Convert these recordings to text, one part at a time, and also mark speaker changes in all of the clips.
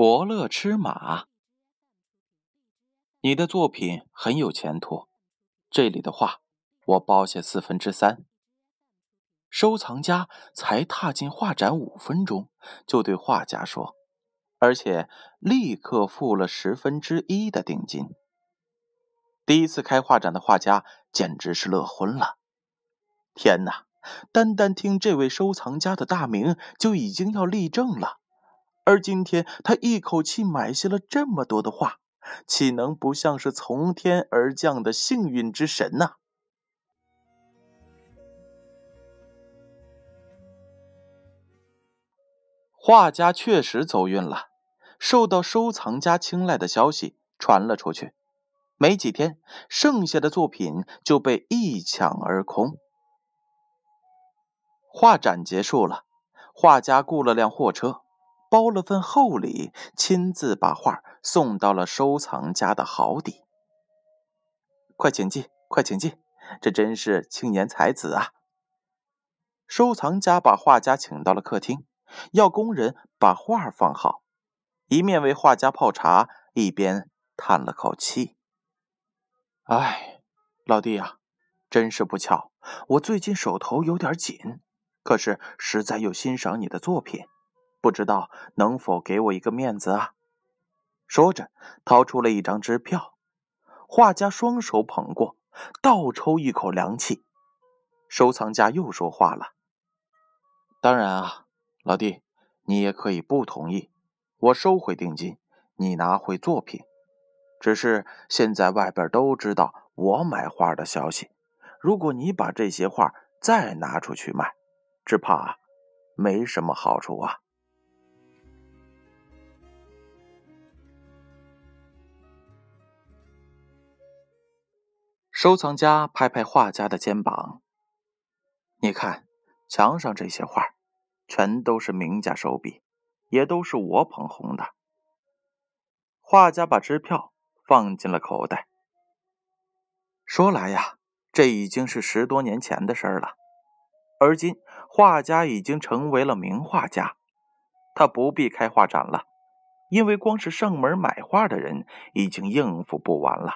Speaker 1: 伯乐吃马，你的作品很有前途。这里的画，我包下四分之三。收藏家才踏进画展五分钟，就对画家说，而且立刻付了十分之一的定金。第一次开画展的画家简直是乐昏了。天哪！单单听这位收藏家的大名，就已经要立正了。而今天他一口气买下了这么多的画，岂能不像是从天而降的幸运之神呢？画家确实走运了，受到收藏家青睐的消息传了出去，没几天，剩下的作品就被一抢而空。画展结束了，画家雇了辆货车。包了份厚礼，亲自把画送到了收藏家的豪邸。快请进，快请进，这真是青年才子啊！收藏家把画家请到了客厅，要工人把画放好，一面为画家泡茶，一边叹了口气：“哎，老弟呀，真是不巧，我最近手头有点紧，可是实在又欣赏你的作品。”不知道能否给我一个面子啊？说着，掏出了一张支票。画家双手捧过，倒抽一口凉气。收藏家又说话了：“当然啊，老弟，你也可以不同意，我收回定金，你拿回作品。只是现在外边都知道我买画的消息，如果你把这些画再拿出去卖，只怕没什么好处啊。”收藏家拍拍画家的肩膀：“你看，墙上这些画，全都是名家手笔，也都是我捧红的。”画家把支票放进了口袋。说来呀，这已经是十多年前的事儿了。而今，画家已经成为了名画家，他不必开画展了，因为光是上门买画的人已经应付不完了。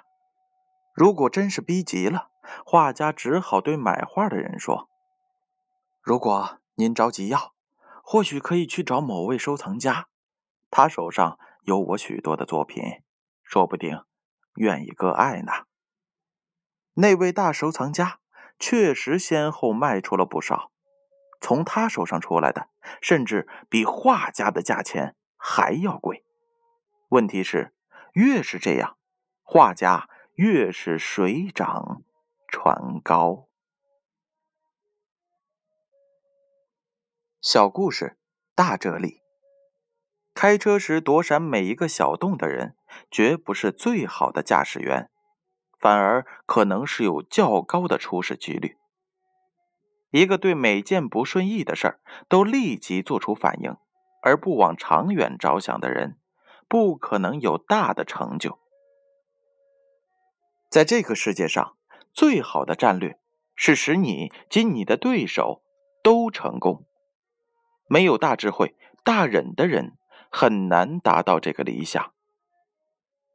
Speaker 1: 如果真是逼急了，画家只好对买画的人说：“如果您着急要，或许可以去找某位收藏家，他手上有我许多的作品，说不定愿意割爱呢。”那位大收藏家确实先后卖出了不少，从他手上出来的甚至比画家的价钱还要贵。问题是，越是这样，画家。越是水涨船高。小故事大哲理。开车时躲闪每一个小洞的人，绝不是最好的驾驶员，反而可能是有较高的出事几率。一个对每件不顺意的事儿都立即做出反应，而不往长远着想的人，不可能有大的成就。在这个世界上，最好的战略是使你及你的对手都成功。没有大智慧、大忍的人，很难达到这个理想。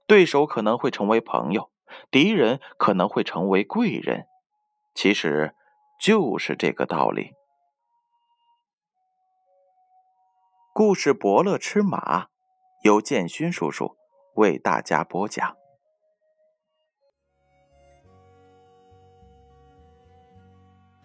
Speaker 1: 对手可能会成为朋友，敌人可能会成为贵人，其实就是这个道理。故事《伯乐吃马》由建勋叔叔为大家播讲。